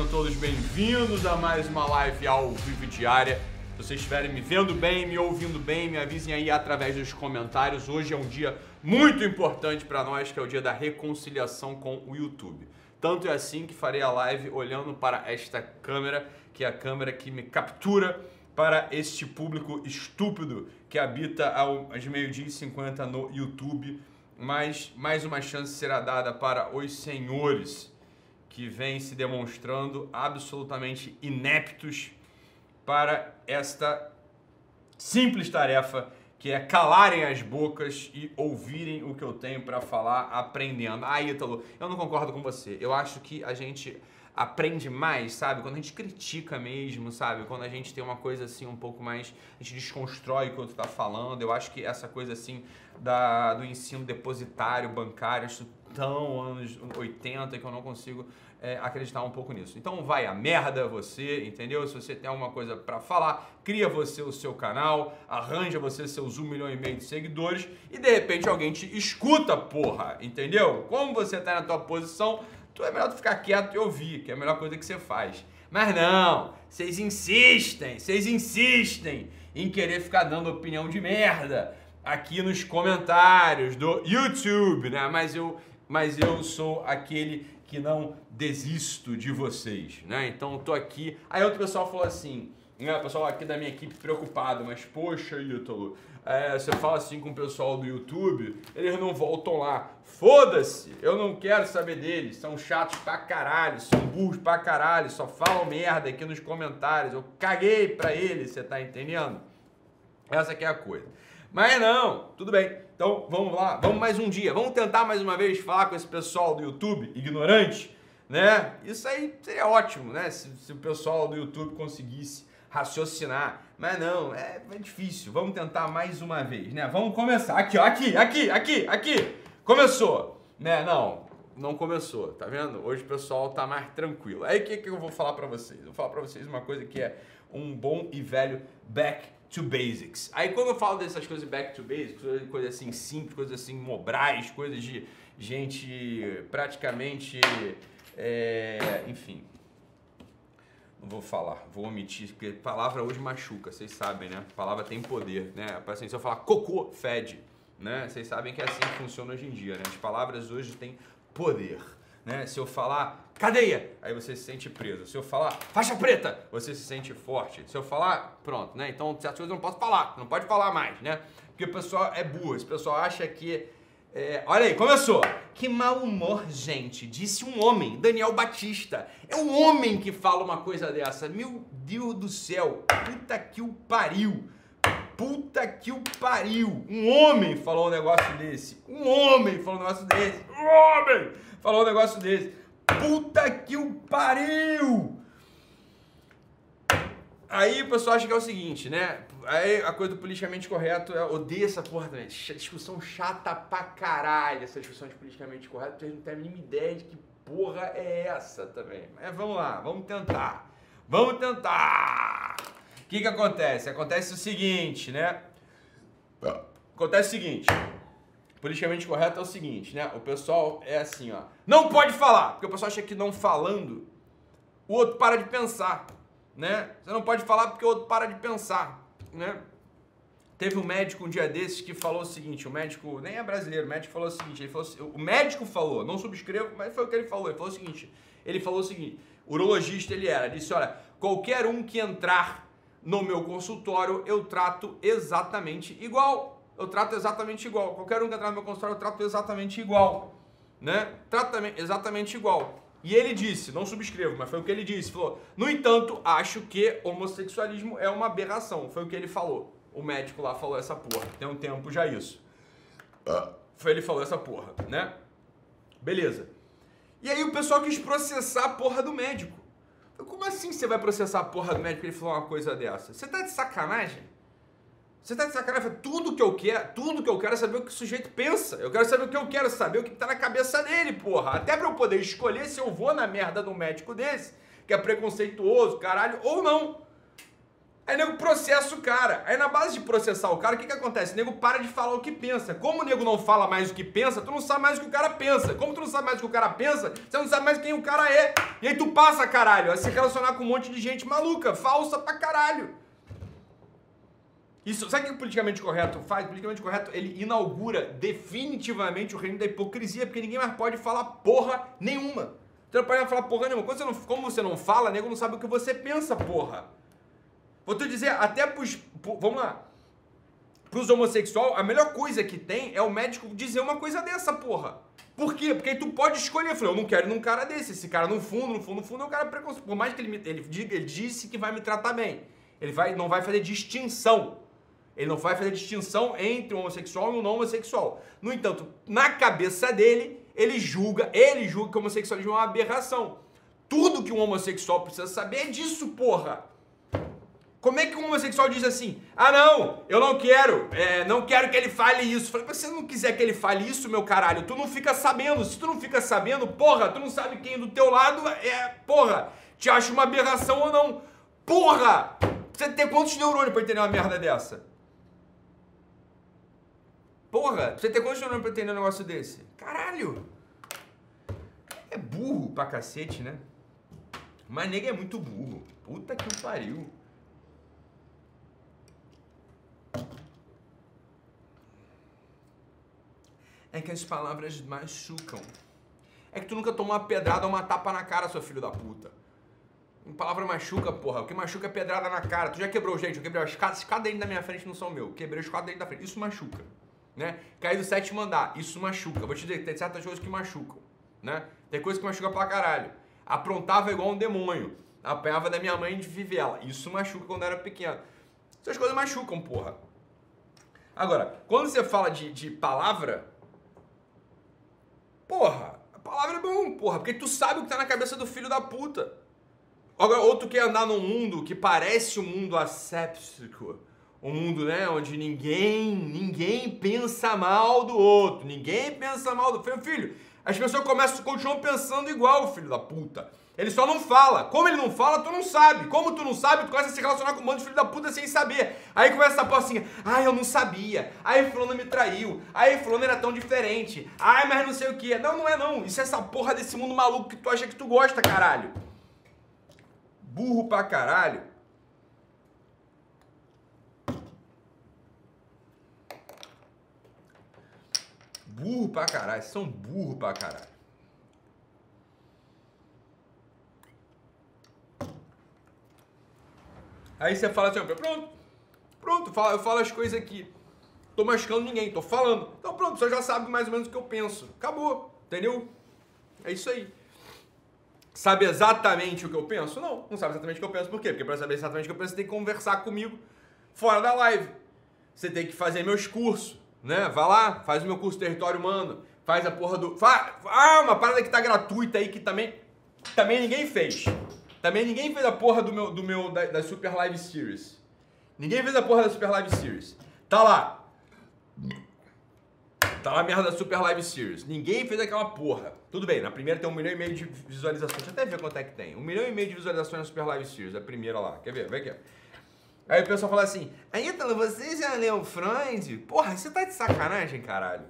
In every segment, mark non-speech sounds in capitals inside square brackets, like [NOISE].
Sejam todos bem-vindos a mais uma live ao vivo diária. Se vocês estiverem me vendo bem, me ouvindo bem, me avisem aí através dos comentários. Hoje é um dia muito importante para nós, que é o dia da reconciliação com o YouTube. Tanto é assim que farei a live olhando para esta câmera, que é a câmera que me captura para este público estúpido que habita às meio-dia e 50 no YouTube. Mas mais uma chance será dada para os senhores que vêm se demonstrando absolutamente ineptos para esta simples tarefa que é calarem as bocas e ouvirem o que eu tenho para falar aprendendo. Ah, Ítalo, eu não concordo com você. Eu acho que a gente aprende mais, sabe? Quando a gente critica mesmo, sabe? Quando a gente tem uma coisa assim um pouco mais, a gente desconstrói o que o outro tá falando. Eu acho que essa coisa assim da, do ensino depositário, bancário, isso tão anos 80 que eu não consigo é, acreditar um pouco nisso. Então vai a merda você, entendeu? Se você tem alguma coisa para falar, cria você o seu canal, arranja você seus um milhão e meio de seguidores e de repente alguém te escuta, porra, entendeu? Como você tá na tua posição, tu é melhor tu ficar quieto e ouvir, que é a melhor coisa que você faz. Mas não, vocês insistem, vocês insistem em querer ficar dando opinião de merda aqui nos comentários do YouTube, né? Mas eu, mas eu sou aquele que não desisto de vocês, né? Então eu tô aqui. Aí outro pessoal falou assim, né? Pessoal aqui da minha equipe preocupado, mas poxa, Ítalo, é, você fala assim com o pessoal do YouTube, eles não voltam lá. Foda-se, eu não quero saber deles, são chatos pra caralho, são burros pra caralho, só falam merda aqui nos comentários. Eu caguei pra eles, você tá entendendo? Essa aqui é a coisa. Mas não, tudo bem. Então vamos lá, vamos mais um dia. Vamos tentar mais uma vez falar com esse pessoal do YouTube, ignorante, né? Isso aí seria ótimo, né? Se, se o pessoal do YouTube conseguisse raciocinar. Mas não, é, é, difícil. Vamos tentar mais uma vez, né? Vamos começar. Aqui, ó, aqui, aqui, aqui, aqui. Começou, né? Não, não começou, tá vendo? Hoje o pessoal tá mais tranquilo. Aí o que, que eu vou falar para vocês? Eu vou falar para vocês uma coisa que é um bom e velho back to basics. Aí quando eu falo dessas coisas back to basics, coisas assim simples, coisas assim mobrais, coisas de gente praticamente, é, enfim, não vou falar, vou omitir, porque palavra hoje machuca, vocês sabem, né? palavra tem poder, né? Assim, se eu falar cocô, fede, né? Vocês sabem que é assim que funciona hoje em dia, né? As palavras hoje têm poder. Né? Se eu falar cadeia, aí você se sente preso. Se eu falar faixa preta, você se sente forte. Se eu falar, pronto, né? Então certas coisas eu não posso falar, não pode falar mais, né? Porque o pessoal é burro, o pessoal acha que. É, olha aí, começou. Que mau humor, gente, disse um homem, Daniel Batista. É um homem que fala uma coisa dessa. Meu Deus do céu, puta que o pariu. Puta que o pariu! Um homem falou um negócio desse. Um homem falou um negócio desse. Um homem falou um negócio desse. Puta que o pariu! Aí o pessoal acha que é o seguinte, né? Aí a coisa do politicamente correto, eu odeio essa porra também. Discussão chata pra caralho, essa discussão de politicamente correto. Vocês não tem a mínima ideia de que porra é essa também. Mas vamos lá, vamos tentar. Vamos tentar! que, que acontece? Acontece o seguinte, né? Acontece o seguinte. Politicamente correto é o seguinte, né? O pessoal é assim, ó. Não pode falar, porque o pessoal acha que não falando, o outro para de pensar, né? Você não pode falar porque o outro para de pensar, né? Teve um médico um dia desses que falou o seguinte, o médico, nem é brasileiro, o médico falou o seguinte, ele falou, o médico falou, não subscrevo, mas foi o que ele falou, ele falou o seguinte, ele falou o seguinte, urologista ele era, disse, olha, qualquer um que entrar no meu consultório eu trato exatamente igual. Eu trato exatamente igual. Qualquer um que entrar no meu consultório eu trato exatamente igual. Né? Trato exatamente igual. E ele disse, não subscrevo, mas foi o que ele disse, falou: "No entanto, acho que homossexualismo é uma aberração". Foi o que ele falou. O médico lá falou essa porra. Tem um tempo já isso. Foi ele falou essa porra, né? Beleza. E aí o pessoal quis processar a porra do médico. Como assim você vai processar a porra do médico ele falou uma coisa dessa? Você tá de sacanagem? Você tá de sacanagem? Tudo que eu quero, tudo que eu quero é saber o que o sujeito pensa. Eu quero saber o que eu quero saber, o que tá na cabeça dele, porra. Até pra eu poder escolher se eu vou na merda do médico desse, que é preconceituoso, caralho, ou não. Aí nego processa o cara. Aí na base de processar o cara, o que que acontece? O nego para de falar o que pensa. Como o nego não fala mais o que pensa, tu não sabe mais o que o cara pensa. Como tu não sabe mais o que o cara pensa, você não sabe mais quem o cara é. E aí tu passa, caralho, a se relacionar com um monte de gente maluca, falsa pra caralho. Isso, sabe o que o politicamente correto faz? O politicamente correto, ele inaugura definitivamente o reino da hipocrisia, porque ninguém mais pode falar porra nenhuma. Você não pode falar porra nenhuma. Quando você não, como você não fala, nego não sabe o que você pensa, porra. Vou te dizer, até pros. Vamos lá. Pros homossexuais, a melhor coisa que tem é o médico dizer uma coisa dessa, porra. Por quê? Porque aí tu pode escolher. Eu falei, eu não quero ir num cara desse. Esse cara no fundo, no fundo, no fundo é um cara preconceito. Por mais que ele, me, ele diga, ele disse que vai me tratar bem. Ele vai, não vai fazer distinção. Ele não vai fazer distinção entre um homossexual e um não homossexual. No entanto, na cabeça dele, ele julga, ele julga que o homossexualismo é uma aberração. Tudo que um homossexual precisa saber é disso, porra. Como é que um homossexual diz assim? Ah, não, eu não quero, é, não quero que ele fale isso. Falei, se você não quiser que ele fale isso, meu caralho, tu não fica sabendo. Se tu não fica sabendo, porra, tu não sabe quem do teu lado é, porra, te acha uma aberração ou não. Porra! Você tem quantos neurônios pra entender uma merda dessa? Porra, você tem quantos neurônios pra entender um negócio desse? Caralho! É burro pra cacete, né? Mas nega é muito burro. Puta que pariu. é que as palavras machucam. É que tu nunca tomou uma pedrada ou uma tapa na cara, seu filho da puta. Uma palavra machuca, porra. O que machuca é pedrada na cara. Tu já quebrou, gente. Eu quebrei as escadas. Os da minha frente não são meu. Quebrei os quatro dentes da frente. Isso machuca. Né? Cair do sétimo andar. Isso machuca. Vou te dizer, tem certas coisas que machucam. Né? Tem coisas que machucam pra caralho. Aprontava igual um demônio. Apanhava da minha mãe de vivela. Isso machuca quando era pequeno. Essas coisas machucam, porra. Agora, quando você fala de, de palavra, Porra, a palavra é bom, porra, porque tu sabe o que tá na cabeça do filho da puta. Agora, outro quer andar num mundo que parece um mundo asséptico. Um mundo, né, onde ninguém, ninguém pensa mal do outro. Ninguém pensa mal do filho. Filho, as pessoas começam, continuam pensando igual, filho da puta. Ele só não fala. Como ele não fala, tu não sabe. Como tu não sabe, tu começa a se relacionar com um monte de filho da puta sem saber. Aí começa essa porra assim, ai, eu não sabia. Ai, fulano me traiu. Ai, fulano era tão diferente. Ai, mas não sei o que. Não, não é não. Isso é essa porra desse mundo maluco que tu acha que tu gosta, caralho. Burro pra caralho. Burro pra caralho. São burro pra caralho. Aí você fala assim, pronto, pronto, eu falo as coisas aqui. Tô machucando ninguém, tô falando. Então pronto, você já sabe mais ou menos o que eu penso. Acabou, entendeu? É isso aí. Sabe exatamente o que eu penso? Não, não sabe exatamente o que eu penso. Por quê? Porque para saber exatamente o que eu penso, você tem que conversar comigo fora da live. Você tem que fazer meus cursos, né? Vai lá, faz o meu curso Território Humano, faz a porra do... Ah, uma parada que tá gratuita aí que também, também ninguém fez. Também ninguém fez a porra do meu, do meu da, da Super Live Series. Ninguém fez a porra da Super Live Series. Tá lá. Tá lá a merda da Super Live Series. Ninguém fez aquela porra. Tudo bem, na primeira tem um milhão e meio de visualizações. Deixa eu até ver quanto é que tem. Um milhão e meio de visualizações na Super Live Series, a primeira lá. Quer ver? Vem aqui. Aí o pessoal fala assim, Ítalo, você já leu Freud? Porra, você tá de sacanagem, caralho.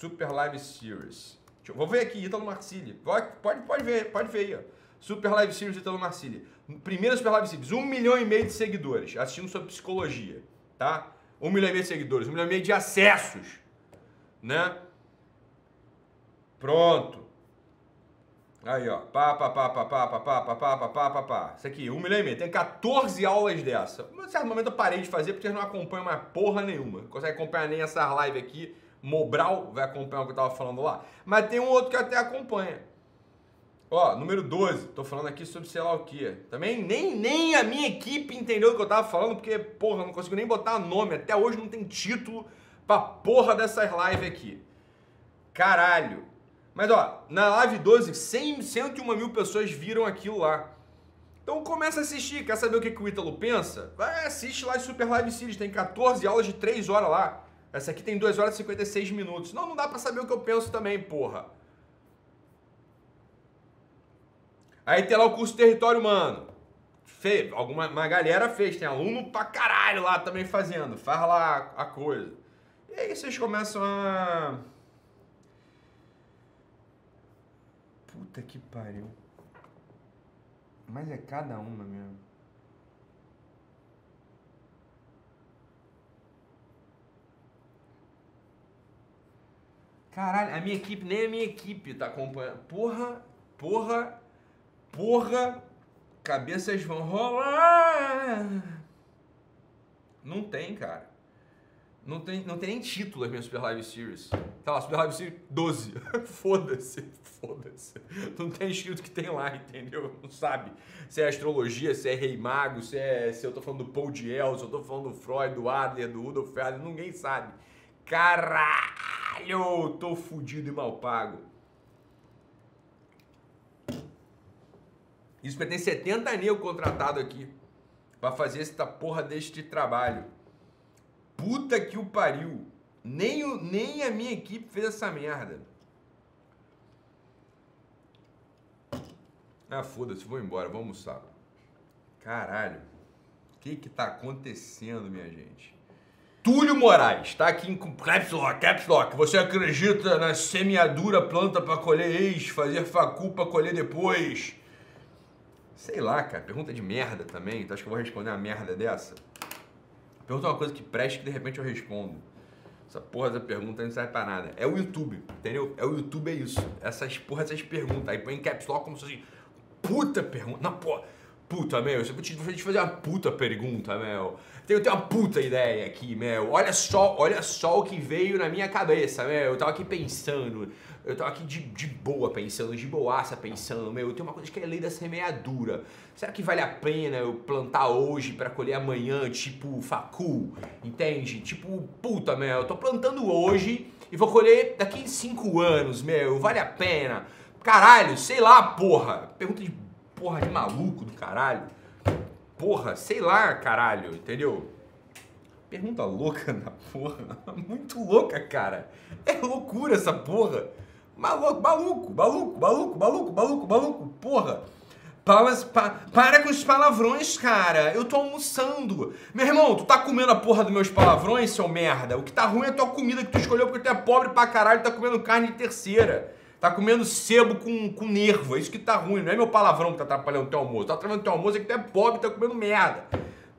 Super Live Series. Eu, vou ver aqui, Ítalo Marcilli. Pode, pode ver, pode ver aí, ó. Super Live Series Ítalo Marcilli. Primeira Super Live Series, um milhão e meio de seguidores assistindo sobre psicologia, tá? Um milhão e meio de seguidores, um milhão e meio de acessos, né? Pronto. Aí, ó. Pá, pá, pá, pá, pá, pá, pá, pá, pá, pá, pá, pá. Isso aqui, um milhão e meio. Tem 14 aulas dessa. Em certo momento eu parei de fazer porque vocês não acompanham mais porra nenhuma. Não consegue acompanhar nem essa live aqui Mobral vai acompanhar o que eu tava falando lá. Mas tem um outro que até acompanha. Ó, número 12, tô falando aqui sobre sei lá o que. Também nem, nem a minha equipe entendeu o que eu tava falando, porque, porra, não consigo nem botar nome. Até hoje não tem título pra porra dessas lives aqui. Caralho. Mas ó, na live 12, 100, 101 mil pessoas viram aquilo lá. Então começa a assistir, quer saber o que, que o Ítalo pensa? Vai, assiste lá de Super Live Series, tem 14 aulas de 3 horas lá. Essa aqui tem 2 horas e 56 minutos. Não, não dá para saber o que eu penso também, porra. Aí tem lá o curso Território Humano. fez, alguma uma galera fez, tem aluno pra caralho lá também fazendo, faz lá a coisa. E aí vocês começam a. Puta que pariu. Mas é cada uma mesmo. Caralho, a minha equipe, nem a minha equipe tá acompanhando. Porra, porra, porra, cabeças vão rolar. Não tem, cara. Não tem, não tem nem título as minhas Super Live Series. Tá lá, Super Live Series 12. [LAUGHS] foda-se, foda-se. Não tem escrito que tem lá, entendeu? Não sabe se é astrologia, se é rei mago, se, é, se eu tô falando do Paul Diel, se eu tô falando do Freud, do Adler, do Rudolf Adler, ninguém sabe. Caralho, tô fudido e mal pago. Isso tem 70 negros contratados aqui para fazer essa porra deste trabalho. Puta que o pariu. Nem, o, nem a minha equipe fez essa merda. Ah, foda-se, vou embora, vou almoçar. Caralho. O que que tá acontecendo, minha gente? Túlio Moraes, tá aqui em Caps Lock, Caps Lock. Você acredita na semeadura planta para colher ex, fazer facu para colher depois? Sei lá, cara, pergunta de merda também. Tu acha que eu vou responder uma merda dessa? Pergunta uma coisa que preste que de repente eu respondo. Essa porra da pergunta não serve pra nada. É o YouTube, entendeu? É o YouTube, é isso. Essas porra, essas perguntas. Aí põe em caps lock como se fosse puta pergunta. Não, porra. Puta, meu, eu vou te, vou te fazer uma puta pergunta, meu. Tenho, tenho uma puta ideia aqui, meu. Olha só, olha só o que veio na minha cabeça, meu. Eu tava aqui pensando. Eu tava aqui de, de boa pensando, de boaça pensando, meu, eu tenho uma coisa que é lei da semeadura. Será que vale a pena eu plantar hoje para colher amanhã, tipo facu? Entende? Tipo, puta, meu, eu tô plantando hoje e vou colher daqui em cinco anos, meu, vale a pena? Caralho, sei lá, porra. Pergunta de porra de maluco do caralho. Porra, sei lá, caralho, entendeu? Pergunta louca na porra. [LAUGHS] Muito louca, cara. É loucura essa porra. Maluco, maluco, maluco, maluco, maluco, maluco, maluco, porra. Palas, pa, para com os palavrões, cara. Eu tô almoçando. Meu irmão, tu tá comendo a porra dos meus palavrões, seu merda? O que tá ruim é a tua comida que tu escolheu porque tu é pobre pra caralho e tá comendo carne de terceira. Tá comendo sebo com, com nervo. É isso que tá ruim. Não é meu palavrão que tá atrapalhando o teu almoço. Tá atrapalhando o teu almoço é que tu é pobre tá comendo merda.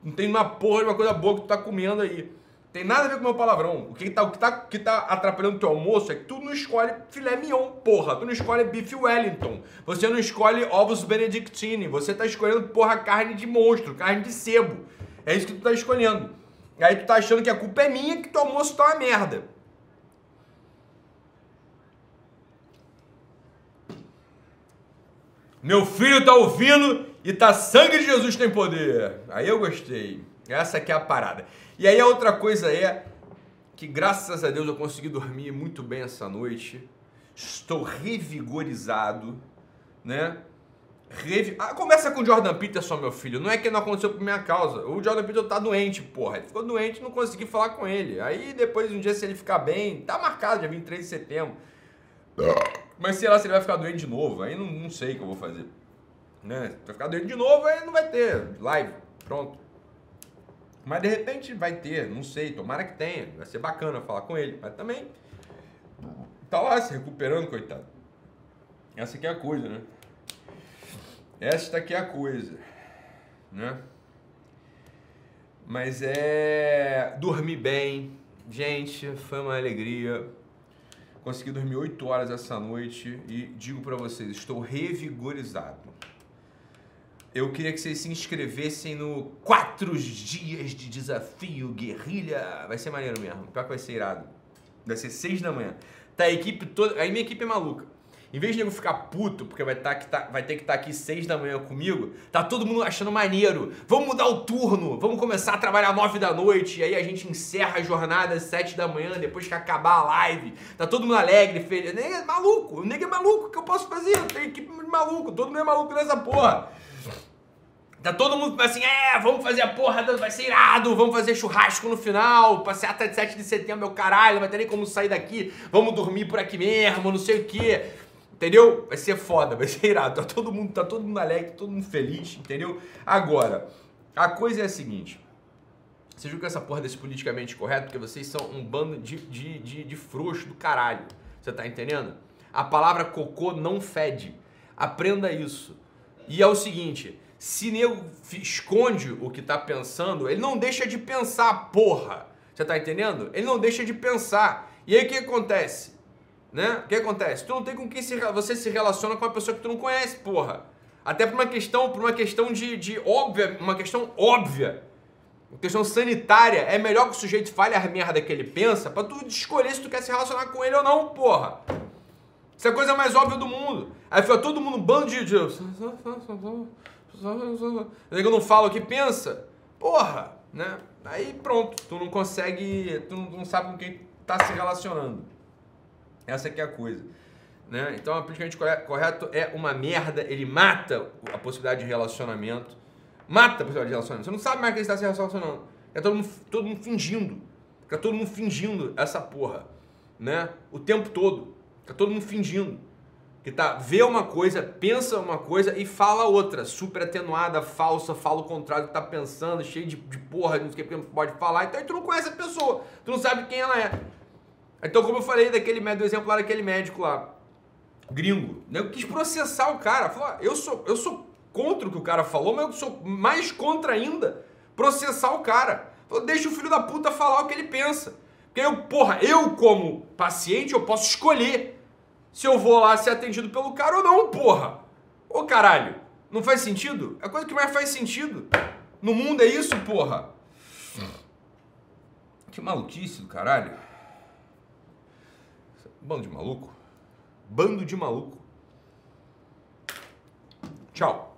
Não tem uma porra de uma coisa boa que tu tá comendo aí. Tem nada a ver com o meu palavrão. O que tá, o que tá, que tá atrapalhando o teu almoço é que tu não escolhe filé mignon, porra. Tu não escolhe bife Wellington. Você não escolhe ovos benedictine. Você tá escolhendo, porra, carne de monstro, carne de sebo. É isso que tu tá escolhendo. Aí tu tá achando que a culpa é minha que teu almoço tá uma merda. Meu filho tá ouvindo e tá sangue de Jesus tem poder. Aí eu gostei. Essa aqui é a parada. E aí a outra coisa é que graças a Deus eu consegui dormir muito bem essa noite. Estou revigorizado, né? Revi... Ah, começa com o Jordan Peterson, meu filho. Não é que não aconteceu por minha causa. O Jordan Peterson tá doente, porra. Ele ficou doente não consegui falar com ele. Aí depois, um dia, se ele ficar bem, tá marcado, dia 23 de setembro. Mas sei lá se ele vai ficar doente de novo. Aí não, não sei o que eu vou fazer. Né? Se vai ficar doente de novo, aí não vai ter live. Pronto. Mas de repente vai ter, não sei, tomara que tenha. Vai ser bacana falar com ele. Mas também tá lá se recuperando, coitado. Essa aqui é a coisa, né? Esta aqui é a coisa, né? Mas é dormir bem. Gente, foi uma alegria. Consegui dormir 8 horas essa noite e digo para vocês, estou revigorizado eu queria que vocês se inscrevessem no 4 dias de desafio guerrilha. Vai ser maneiro mesmo. Pior que vai ser irado. Vai ser 6 da manhã. Tá a equipe toda. Aí minha equipe é maluca. Em vez de nego ficar puto, porque vai, tá, tá, vai ter que estar tá aqui 6 da manhã comigo, tá todo mundo achando maneiro. Vamos mudar o turno, vamos começar a trabalhar 9 da noite, e aí a gente encerra a jornada às 7 da manhã, depois que acabar a live. Tá todo mundo alegre, feliz. Nego é maluco, o nego é maluco, o que eu posso fazer? Eu tenho equipe maluco, todo mundo é maluco nessa porra. Tá todo mundo assim, é, vamos fazer a porra, vai ser irado, vamos fazer churrasco no final, passeata de 7 de setembro, meu caralho, não vai ter nem como sair daqui, vamos dormir por aqui mesmo, não sei o quê. Entendeu? Vai ser foda, vai ser irado. Tá todo mundo, tá todo mundo alegre, tá todo mundo feliz, entendeu? Agora, a coisa é a seguinte. Você viu que essa porra desse politicamente correto? Porque vocês são um bando de, de, de, de frouxo do caralho. Você tá entendendo? A palavra cocô não fede. Aprenda isso. E é o seguinte: se nego esconde o que tá pensando, ele não deixa de pensar, porra. Você tá entendendo? Ele não deixa de pensar. E aí o que acontece? Né? O que acontece? Tu não tem com quem se, você se relaciona com uma pessoa que tu não conhece, porra. Até por uma questão, por uma questão de, de óbvia, uma questão óbvia. Uma questão sanitária. É melhor que o sujeito fale a merda que ele pensa pra tu escolher se tu quer se relacionar com ele ou não, porra. Isso é a coisa mais óbvia do mundo. Aí fica todo mundo um bando de... Eu não falo o que pensa. Porra, né? Aí pronto, tu não consegue. Tu não, tu não sabe com quem tá se relacionando. Essa que é a coisa. Né? Então, o politicamente correto é uma merda, ele mata a possibilidade de relacionamento. Mata a possibilidade de relacionamento. Você não sabe mais quem está se relacionando. É todo mundo, todo mundo fingindo. Fica todo mundo fingindo essa porra. Né? O tempo todo. Fica todo mundo fingindo. Que tá, vê uma coisa, pensa uma coisa e fala outra. Super atenuada, falsa, fala o contrário do que tá pensando, cheio de, de porra, não sei o que pode falar. Então tu não conhece a pessoa. Tu não sabe quem ela é. Então, como eu falei daquele do exemplo lá daquele médico lá, gringo, né? Eu quis processar o cara. Falou, ah, eu sou, eu sou contra o que o cara falou, mas eu sou mais contra ainda processar o cara. Falou, deixa o filho da puta falar o que ele pensa. Porque eu, porra, eu como paciente, eu posso escolher se eu vou lá ser atendido pelo cara ou não, porra. Ô caralho, não faz sentido? É a coisa que mais faz sentido. No mundo é isso, porra. Que maluquice do caralho. Bando de maluco. Bando de maluco. Tchau.